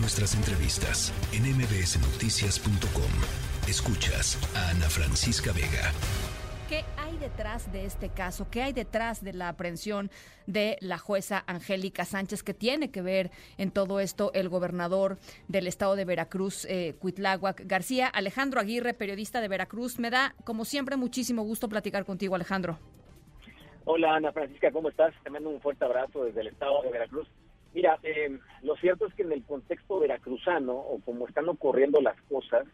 Nuestras entrevistas en mbsnoticias.com. Escuchas a Ana Francisca Vega. ¿Qué hay detrás de este caso? ¿Qué hay detrás de la aprehensión de la jueza Angélica Sánchez? que tiene que ver en todo esto el gobernador del estado de Veracruz, eh, Cuitláhuac García? Alejandro Aguirre, periodista de Veracruz. Me da, como siempre, muchísimo gusto platicar contigo, Alejandro. Hola, Ana Francisca, ¿cómo estás? Te mando un fuerte abrazo desde el estado de Veracruz. Mira, eh, lo cierto es que en el contexto veracruzano, o como están ocurriendo las cosas,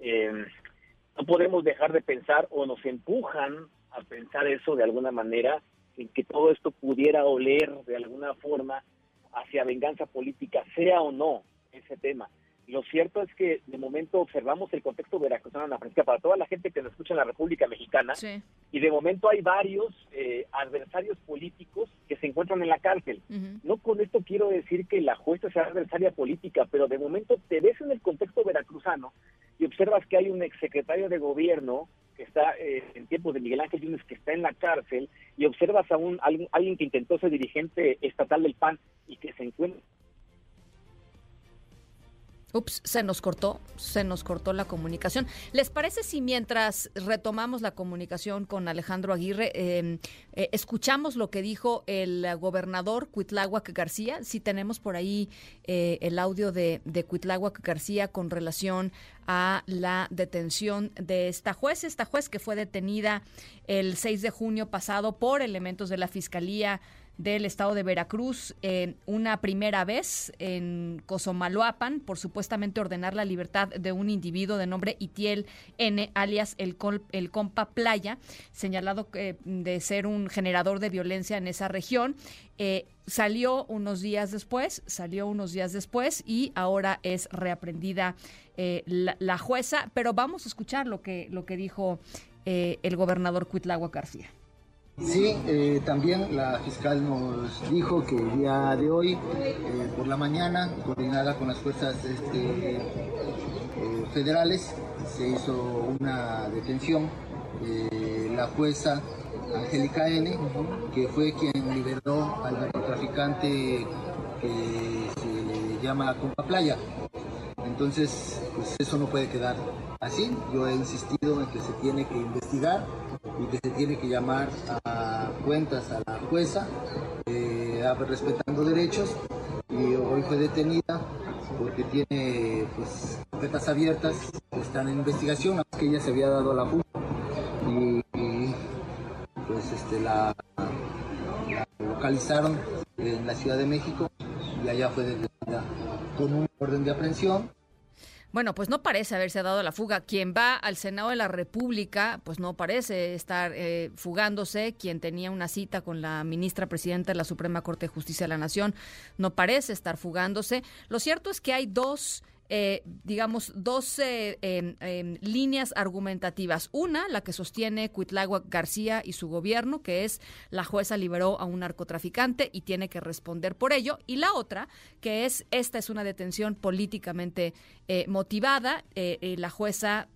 eh, no podemos dejar de pensar o nos empujan a pensar eso de alguna manera, en que todo esto pudiera oler de alguna forma hacia venganza política, sea o no ese tema. Lo cierto es que de momento observamos el contexto veracruzano en la Francisca para toda la gente que nos escucha en la República Mexicana y de momento hay varios eh, adversarios políticos que se encuentran en la cárcel. No con esto quiero decir que la jueza sea adversaria política, pero de momento te ves en el contexto veracruzano y observas que hay un exsecretario de gobierno que está eh, en tiempos de Miguel Ángel Yunes que está en la cárcel y observas a un alguien, alguien que intentó ser dirigente estatal del PAN y que se encuentra Ups, se nos cortó, se nos cortó la comunicación. ¿Les parece si mientras retomamos la comunicación con Alejandro Aguirre, em, eh, escuchamos lo que dijo el gobernador Cuitláhuac García? Si tenemos por ahí eh, el audio de, de Cuitláhuac García con relación a la detención de esta juez, esta juez que fue detenida el 6 de junio pasado por elementos de la Fiscalía del estado de Veracruz eh, una primera vez en Cozomaloapan por supuestamente ordenar la libertad de un individuo de nombre Itiel N, alias el, el Compa Playa, señalado eh, de ser un generador de violencia en esa región. Eh, salió unos días después, salió unos días después y ahora es reaprendida la, la, jueza, pero vamos a escuchar lo que, lo que dijo el gobernador Cuitlagua García. Sí, eh, también la fiscal nos dijo que el día de hoy, eh, por la mañana, coordinada con las fuerzas este, eh, federales, se hizo una detención de la jueza Angélica N., que fue quien liberó al narcotraficante que se le llama Compa Playa. Entonces, pues eso no puede quedar así. Yo he insistido en que se tiene que investigar y que se tiene que llamar a cuentas a la jueza, eh, respetando derechos. Y hoy fue detenida porque tiene pues carpetas abiertas, están en investigación, que ella se había dado a la fuga y, pues este la, la, localizaron en la Ciudad de México y allá fue detenida con un orden de aprehensión bueno, pues no parece haberse dado la fuga. Quien va al Senado de la República, pues no parece estar eh, fugándose. Quien tenía una cita con la ministra presidenta de la Suprema Corte de Justicia de la Nación, no parece estar fugándose. Lo cierto es que hay dos eh, digamos, dos em, em, líneas argumentativas. Una, la que sostiene Cuitláhuac García y su gobierno, que es la jueza liberó a un narcotraficante y tiene que responder por ello. Y la otra, que es esta es una detención políticamente eh, motivada. Eh, la jueza,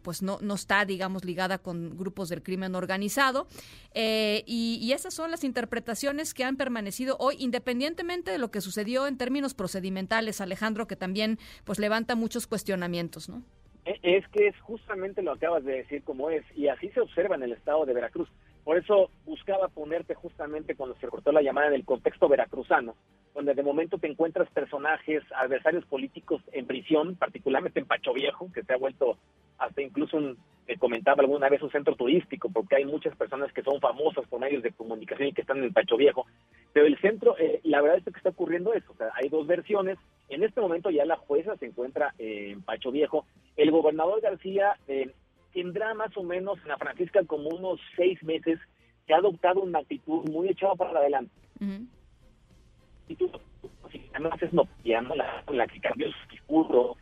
pues no, no está, digamos, ligada con grupos del crimen organizado. Y, y esas son las interpretaciones que han permanecido hoy, independientemente de lo que sucedió en términos procedimentales, Alejandro, que también, pues, levanta muchos cuestionamientos, ¿no? E, es que es justamente lo acabas de decir como es, y así se observa en el estado de Veracruz. Por eso buscaba ponerte justamente cuando se cortó la llamada en el contexto veracruzano, donde de momento te encuentras personajes, adversarios políticos en prisión, particularmente en Pacho Viejo, que se ha vuelto hasta incluso un, comentaba alguna vez un centro turístico, porque hay muchas personas que son famosas por medios de comunicación y que están en Pacho Viejo. Pero el centro, eh, la verdad es que está ocurriendo eso, o sea, hay dos versiones. En este momento ya la jueza se encuentra en Pacho Viejo. El gobernador García eh, tendrá más o menos en la Francisca como unos seis meses que ha adoptado una actitud muy echada para adelante. Y tú, además es no, la, la que cambió su discurso,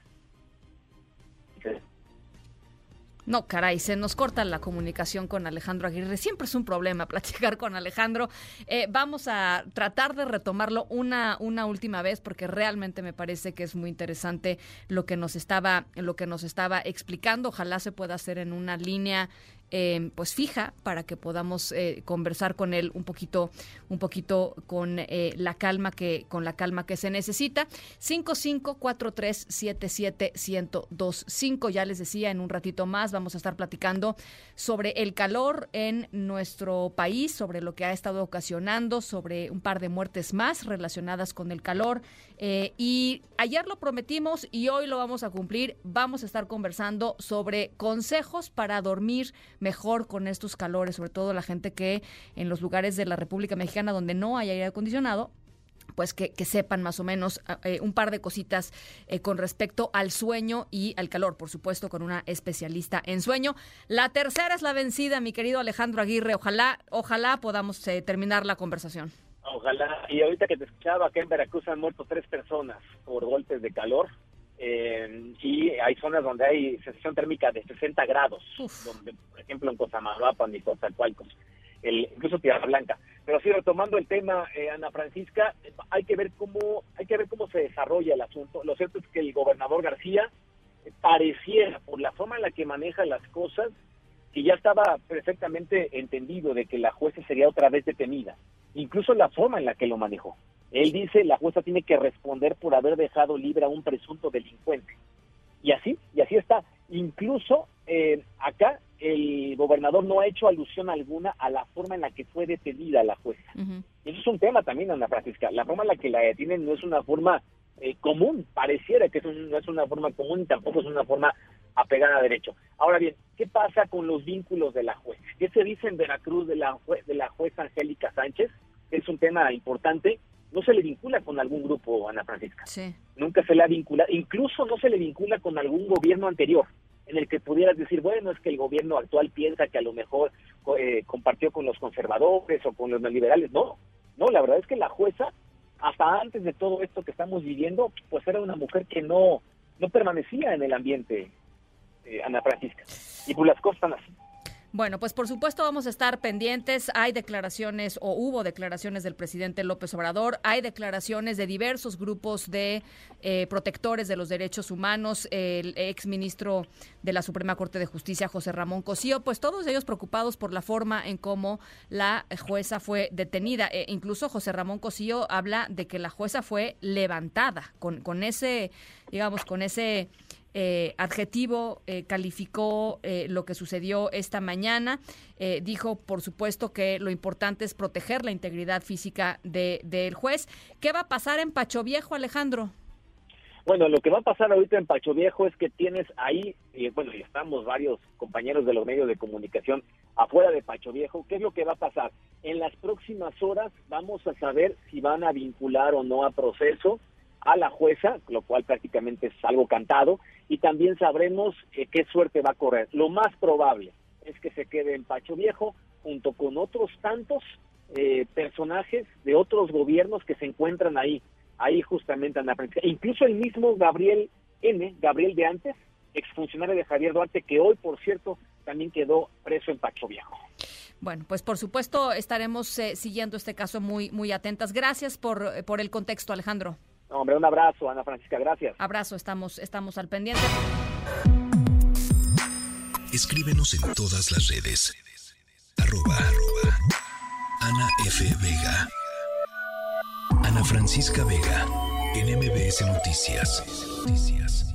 no, caray, se nos corta la comunicación con Alejandro Aguirre. Siempre es un problema platicar con Alejandro. Eh, vamos a tratar de retomarlo una, una última vez porque realmente me parece que es muy interesante lo que nos estaba, lo que nos estaba explicando. Ojalá se pueda hacer en una línea eh, pues fija para que podamos eh, conversar con él un poquito, un poquito con eh, la calma que, con la calma que se necesita. 5543771025. Ya les decía, en un ratito más vamos a estar platicando sobre el calor en nuestro país, sobre lo que ha estado ocasionando, sobre un par de muertes más relacionadas con el calor. y ayer lo prometimos y hoy lo vamos a cumplir. Vamos a estar conversando sobre consejos para dormir mejor con estos calores, sobre todo la gente que en los lugares de la República Mexicana donde no hay aire acondicionado, pues que, sepan más o menos ah, eh, un par de cositas eh, con respecto al sueño y al calor, por supuesto, con una especialista en sueño. La tercera es la vencida, mi querido Alejandro Aguirre. Ojalá, ojalá podamos eh, terminar la conversación. Ojalá. Y ahorita que te escuchaba, acá en Veracruz han muerto tres personas por golpes de calor. Eh, y hay zonas donde hay sensación térmica de 60 grados, donde, por ejemplo, en Cosamaloapan y Coatzacoalcos, el, incluso Tierra Blanca. Pero sí, retomando el tema, eh, Ana Francisca, hay que ver cómo hay que ver cómo se desarrolla el asunto. Lo cierto es que el gobernador García pareciera, por la forma en la que maneja las cosas, que ya estaba perfectamente entendido de que la jueza sería otra vez detenida, incluso la forma en la que lo manejó. Él dice la jueza tiene que responder por haber dejado libre a un presunto delincuente. Y así, y así está. Incluso eh, acá el gobernador no ha hecho alusión alguna a la forma en la que fue detenida la jueza. Eso es un tema también, Ana Francisca. La forma en la que la detienen no es una forma eh, común, pareciera que no es una forma común y tampoco es una forma apegada a derecho. Ahora bien, ¿qué pasa con los vínculos de la jueza? ¿Qué se dice en Veracruz de la, de la jueza Angélica Sánchez? Es un tema importante no se le vincula con algún grupo, Ana Francisca. Nunca se le ha vinculado, incluso no se le vincula con algún gobierno anterior, en el que pudieras decir, bueno, es que el gobierno actual piensa que a lo mejor eh, compartió con los conservadores o con los neoliberales. No, no, la verdad es que la jueza, hasta antes de todo esto que estamos viviendo, pues era una mujer que no, no permanecía en el ambiente, eh, Ana Francisca. Y pues las cosas están así. Bueno, pues por supuesto vamos a estar pendientes. Hay declaraciones o hubo declaraciones del presidente López Obrador, hay declaraciones de diversos grupos de eh, protectores de los derechos humanos, el ex ministro de la Suprema Corte de Justicia, José Ramón Cosío, pues todos ellos preocupados por la forma en cómo la jueza fue detenida. E incluso José Ramón Cosío habla de que la jueza fue levantada con, con ese, digamos, con ese eh, adjetivo eh, calificó eh, lo que sucedió esta mañana. dijo, por supuesto, que lo importante es proteger la integridad física del juez. ¿Qué va a pasar en Pacho Viejo, Alejandro? Bueno, lo que va a pasar ahorita en Pacho Viejo es que tienes ahí, y bueno, y estamos varios compañeros de los medios de comunicación afuera de Pacho Viejo. ¿Qué es lo que va a pasar? En las próximas horas vamos a saber si van a vincular o no a proceso a la jueza, lo cual prácticamente es algo cantado, y también sabremos eh, qué suerte va a correr. Lo más probable es que se quede en Pacho Viejo junto con otros tantos eh, personajes de otros gobiernos que se encuentran ahí, ahí justamente en la frente. Incluso el mismo Gabriel N., Gabriel de antes, exfuncionario de Javier Duarte, que hoy, por cierto, también quedó preso en Pacho Viejo. Bueno, pues por supuesto estaremos eh, siguiendo este caso muy, muy atentas. Gracias por, por el contexto, Alejandro. Hombre, un abrazo, Ana Francisca, gracias. Abrazo, estamos, estamos al pendiente. Escríbenos en todas las redes. Arroba, Ana F. Vega. Ana Francisca Vega, en MBS Noticias. Noticias.